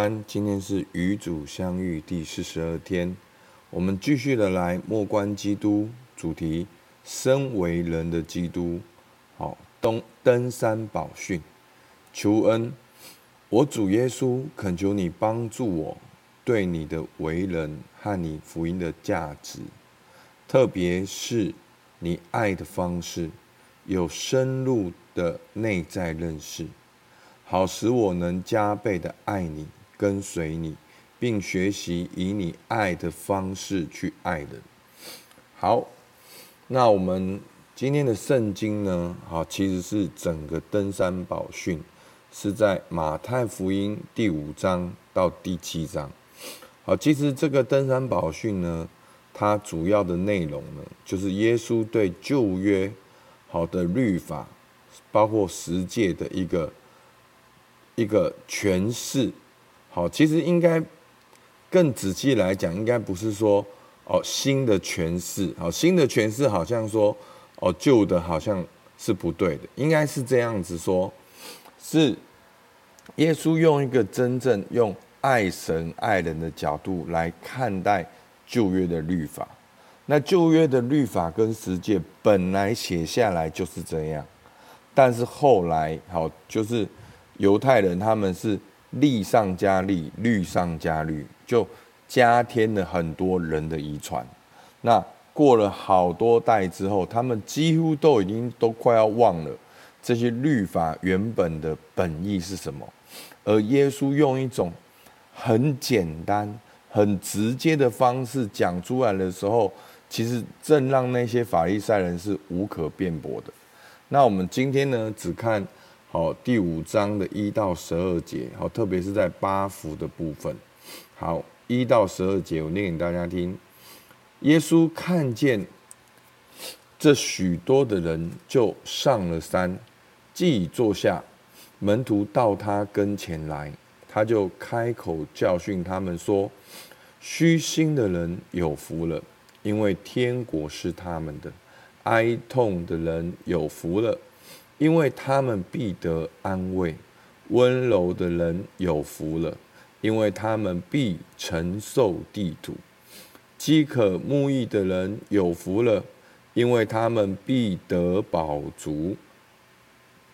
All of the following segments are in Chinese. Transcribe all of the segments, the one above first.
安，今天是与主相遇第四十二天，我们继续的来默观基督主题，身为人的基督。好，登登山宝训，求恩，我主耶稣恳求你帮助我，对你的为人和你福音的价值，特别是你爱的方式，有深入的内在认识。好使我能加倍的爱你，跟随你，并学习以你爱的方式去爱人。好，那我们今天的圣经呢？好，其实是整个登山宝训，是在马太福音第五章到第七章。好，其实这个登山宝训呢，它主要的内容呢，就是耶稣对旧约好的律法，包括十诫的一个。一个诠释，好，其实应该更仔细来讲，应该不是说哦新的诠释，好，新的诠释好像说哦旧的好像是不对的，应该是这样子说，是耶稣用一个真正用爱神爱人的角度来看待旧约的律法，那旧约的律法跟十诫本来写下来就是这样，但是后来好就是。犹太人他们是律上加律，律上加律，就加添了很多人的遗传。那过了好多代之后，他们几乎都已经都快要忘了这些律法原本的本意是什么。而耶稣用一种很简单、很直接的方式讲出来的时候，其实正让那些法利赛人是无可辩驳的。那我们今天呢，只看。好，第五章的一到十二节，好，特别是在八福的部分。好，一到十二节，我念给大家听。耶稣看见这许多的人，就上了山，既已坐下，门徒到他跟前来，他就开口教训他们说：“虚心的人有福了，因为天国是他们的；哀痛的人有福了。”因为他们必得安慰，温柔的人有福了，因为他们必承受地土；饥渴慕义的人有福了，因为他们必得饱足；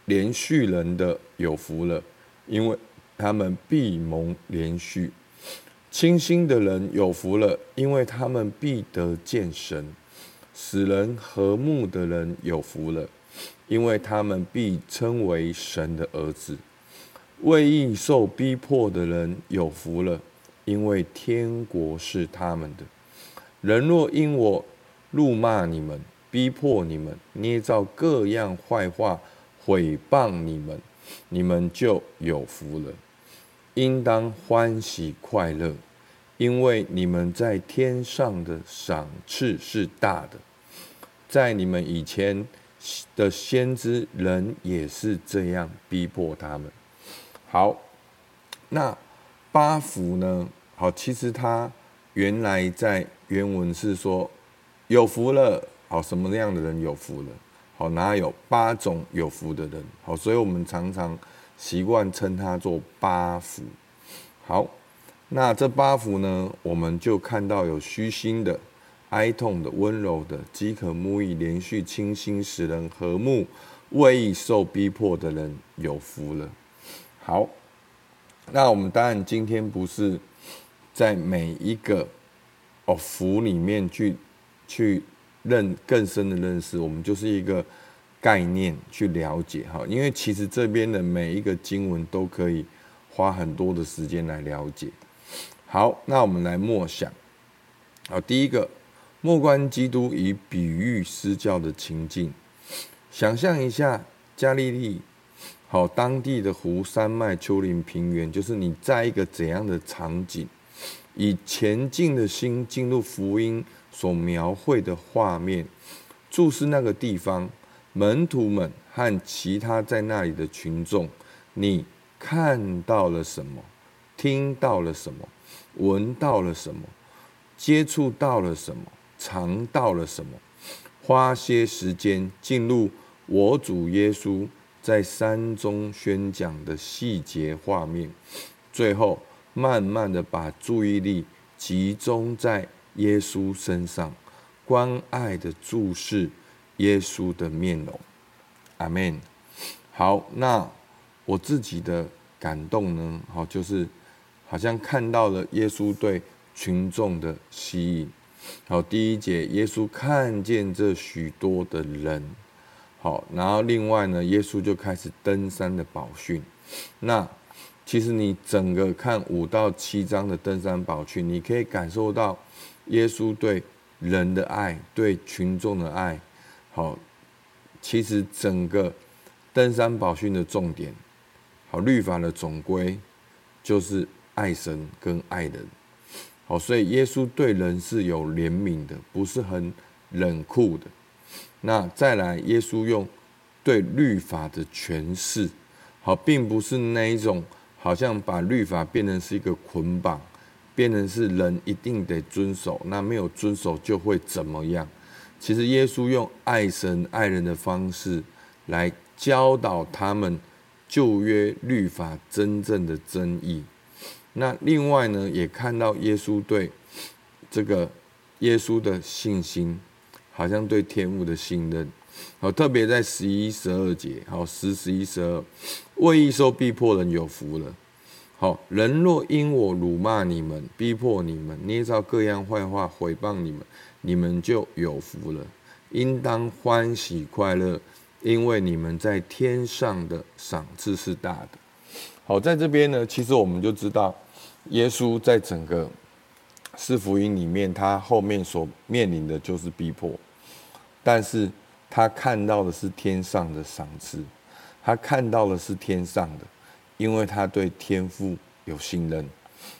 连续人的有福了，因为他们必蒙连续；清心的人有福了，因为他们必得见神；使人和睦的人有福了。因为他们必称为神的儿子，为义受逼迫的人有福了，因为天国是他们的。人若因我怒骂你们、逼迫你们、捏造各样坏话毁谤你们，你们就有福了，应当欢喜快乐，因为你们在天上的赏赐是大的。在你们以前。的先知人也是这样逼迫他们。好，那八福呢？好，其实他原来在原文是说有福了。好，什么样的人有福了？好，哪有八种有福的人？好，所以我们常常习惯称他做八福。好，那这八福呢，我们就看到有虚心的。哀痛的、温柔的、饥渴慕义、连续、清心、使人和睦、为义受逼迫的人有福了。好，那我们当然今天不是在每一个哦福里面去去认更深的认识，我们就是一个概念去了解哈。因为其实这边的每一个经文都可以花很多的时间来了解。好，那我们来默想。好，第一个。莫观基督以比喻施教的情境，想象一下加利利，好，当地的湖、山脉、丘陵、平原，就是你在一个怎样的场景，以前进的心进入福音所描绘的画面，注视那个地方，门徒们和其他在那里的群众，你看到了什么？听到了什么？闻到了什么？接触到了什么？尝到了什么？花些时间进入我主耶稣在山中宣讲的细节画面，最后慢慢的把注意力集中在耶稣身上，关爱的注视耶稣的面容。阿门。好，那我自己的感动呢？好，就是好像看到了耶稣对群众的吸引。好，第一节，耶稣看见这许多的人。好，然后另外呢，耶稣就开始登山的宝训。那其实你整个看五到七章的登山宝训，你可以感受到耶稣对人的爱，对群众的爱。好，其实整个登山宝训的重点，好，律法的总归就是爱神跟爱人。好，所以耶稣对人是有怜悯的，不是很冷酷的。那再来，耶稣用对律法的诠释，好，并不是那一种好像把律法变成是一个捆绑，变成是人一定得遵守，那没有遵守就会怎么样？其实耶稣用爱神爱人的方式来教导他们旧约律法真正的真意。那另外呢，也看到耶稣对这个耶稣的信心，好像对天父的信任。好，特别在十一、十二节，好，十、十一、十二，为义受逼迫人有福了。好，人若因我辱骂你们、逼迫你们、捏造各样坏话毁谤你们，你们就有福了，应当欢喜快乐，因为你们在天上的赏赐是大的。好，在这边呢，其实我们就知道。耶稣在整个四福音里面，他后面所面临的就是逼迫，但是他看到的是天上的赏赐，他看到的是天上的，因为他对天父有信任。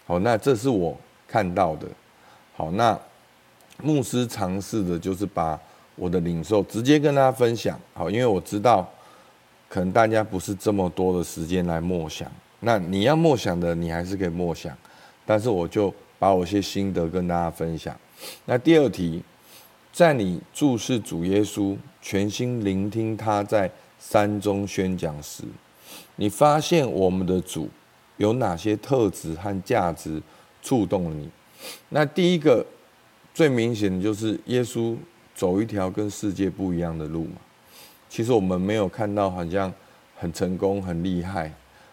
好，那这是我看到的。好，那牧师尝试的就是把我的领受直接跟大家分享。好，因为我知道可能大家不是这么多的时间来默想。那你要默想的，你还是可以默想，但是我就把我一些心得跟大家分享。那第二题，在你注视主耶稣，全心聆听他在山中宣讲时，你发现我们的主有哪些特质和价值触动了你？那第一个最明显的就是耶稣走一条跟世界不一样的路嘛。其实我们没有看到好像很成功、很厉害，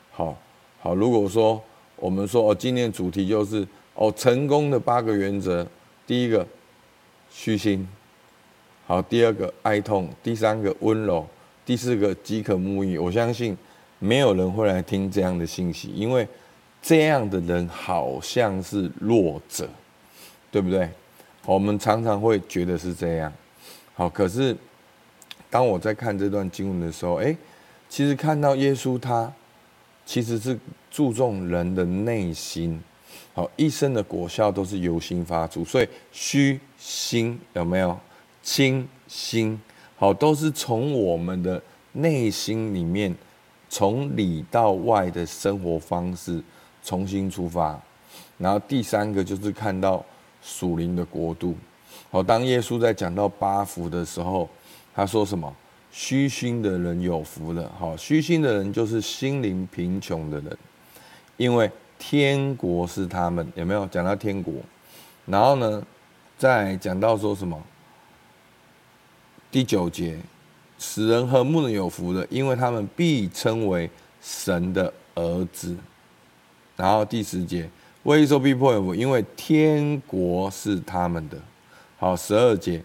好。好，如果说我们说哦，今天主题就是哦，成功的八个原则。第一个，虚心；好，第二个，哀痛；第三个，温柔；第四个，饥渴慕义。我相信没有人会来听这样的信息，因为这样的人好像是弱者，对不对？我们常常会觉得是这样。好，可是当我在看这段经文的时候，哎，其实看到耶稣他。其实是注重人的内心，好，一生的果效都是由心发出，所以虚心有没有？清心，好，都是从我们的内心里面，从里到外的生活方式重新出发。然后第三个就是看到属灵的国度，好，当耶稣在讲到八福的时候，他说什么？虚心的人有福了，好，虚心的人就是心灵贫穷的人，因为天国是他们，有没有讲到天国？然后呢，再讲到说什么？第九节，使人和睦的有福了，因为他们必称为神的儿子。然后第十节，为义受逼迫有福，因为天国是他们的。好，十二节。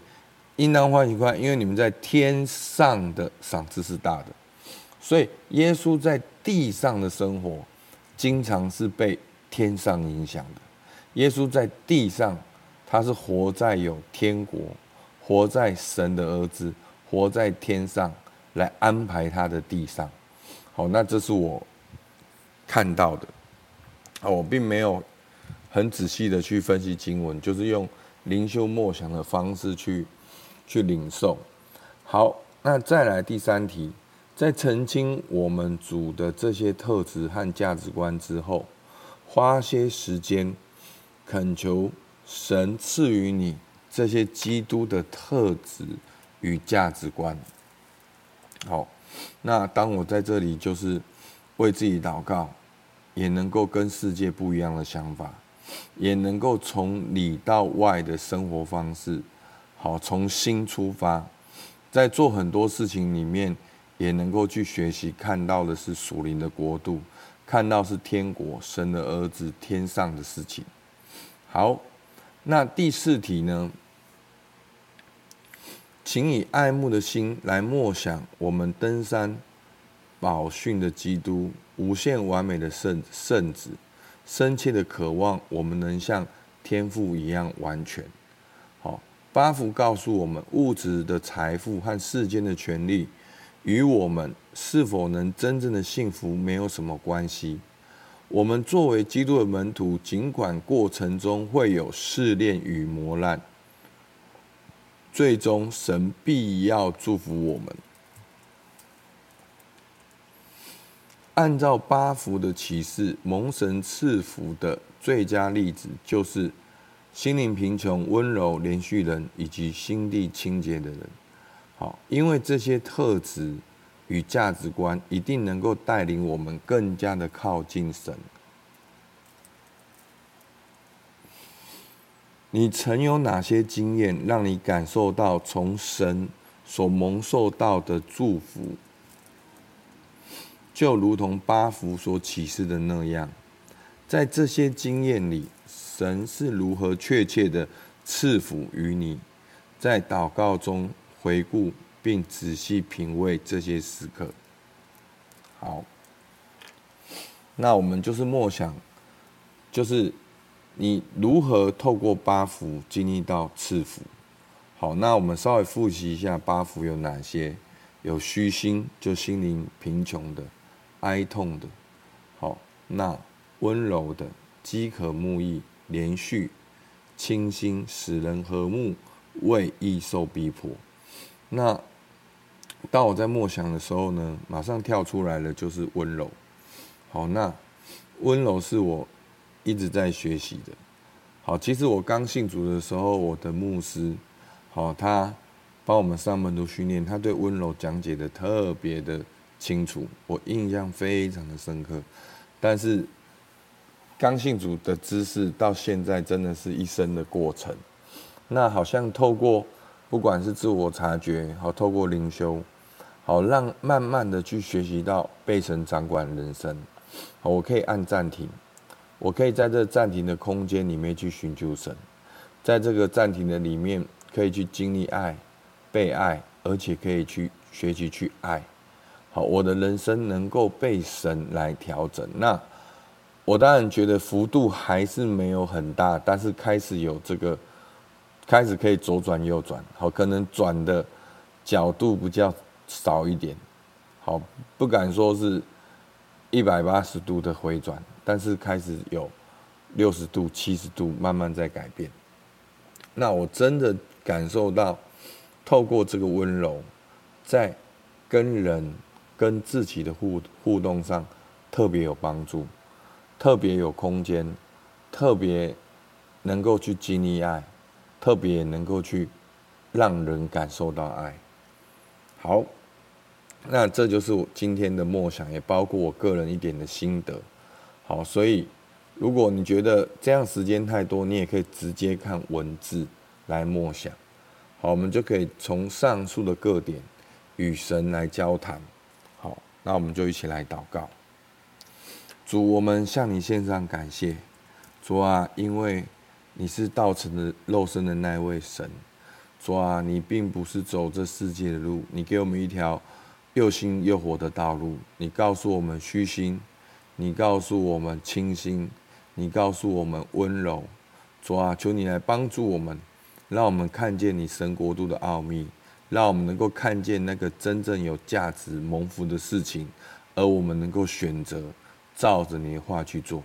应当欢喜快，因为你们在天上的赏赐是大的。所以耶稣在地上的生活，经常是被天上影响的。耶稣在地上，他是活在有天国，活在神的儿子，活在天上来安排他的地上。好，那这是我看到的。啊我并没有很仔细的去分析经文，就是用灵修默想的方式去。去领受，好，那再来第三题，在澄清我们主的这些特质和价值观之后，花些时间恳求神赐予你这些基督的特质与价值观。好，那当我在这里就是为自己祷告，也能够跟世界不一样的想法，也能够从里到外的生活方式，好，从心出发，在做很多事情里面，也能够去学习，看到的是属灵的国度，看到是天国、神的儿子、天上的事情。好，那第四题呢？请以爱慕的心来默想我们登山宝训的基督，无限完美的圣圣子，深切的渴望我们能像天父一样完全。好，八福告诉我们，物质的财富和世间的权利，与我们是否能真正的幸福没有什么关系。我们作为基督的门徒，尽管过程中会有试炼与磨难。最终，神必要祝福我们。按照八福的启示，蒙神赐福的最佳例子，就是心灵贫穷、温柔、怜恤人以及心地清洁的人。好，因为这些特质与价值观，一定能够带领我们更加的靠近神。你曾有哪些经验，让你感受到从神所蒙受到的祝福，就如同八福所启示的那样？在这些经验里，神是如何确切的赐福于你？在祷告中回顾并仔细品味这些时刻。好，那我们就是默想，就是。你如何透过八福经历到赐福？好，那我们稍微复习一下八福有哪些？有虚心，就心灵贫穷的、哀痛的；好，那温柔的、饥渴慕义、连续、清新、使人和睦、为易受逼迫。那当我在默想的时候呢，马上跳出来了，就是温柔。好，那温柔是我。一直在学习的，好，其实我刚信主的时候，我的牧师，好，他帮我们上门徒训练，他对温柔讲解的特别的清楚，我印象非常的深刻。但是刚性主的知识到现在真的是一生的过程。那好像透过不管是自我察觉，好，透过灵修，好，让慢慢的去学习到被神掌管人生，好，我可以按暂停。我可以在这暂停的空间里面去寻求神，在这个暂停的里面，可以去经历爱、被爱，而且可以去学习去爱。好，我的人生能够被神来调整。那我当然觉得幅度还是没有很大，但是开始有这个，开始可以左转右转。好，可能转的角度比较少一点。好，不敢说是一百八十度的回转。但是开始有六十度、七十度慢慢在改变，那我真的感受到，透过这个温柔，在跟人、跟自己的互互动上特别有帮助，特别有空间，特别能够去经历爱，特别能够去让人感受到爱。好，那这就是我今天的默想，也包括我个人一点的心得。好，所以如果你觉得这样时间太多，你也可以直接看文字来默想。好，我们就可以从上述的各点与神来交谈。好，那我们就一起来祷告。主，我们向你献上感谢。主啊，因为你是道成的肉身的那位神。主啊，你并不是走这世界的路，你给我们一条又新又活的道路。你告诉我们虚心。你告诉我们清心，你告诉我们温柔，主啊，求你来帮助我们，让我们看见你神国度的奥秘，让我们能够看见那个真正有价值蒙福的事情，而我们能够选择照着你的话去做。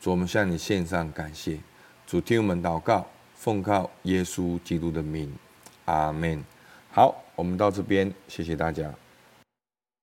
主，我们向你献上感谢，主听我们祷告，奉靠耶稣基督的名，阿门。好，我们到这边，谢谢大家。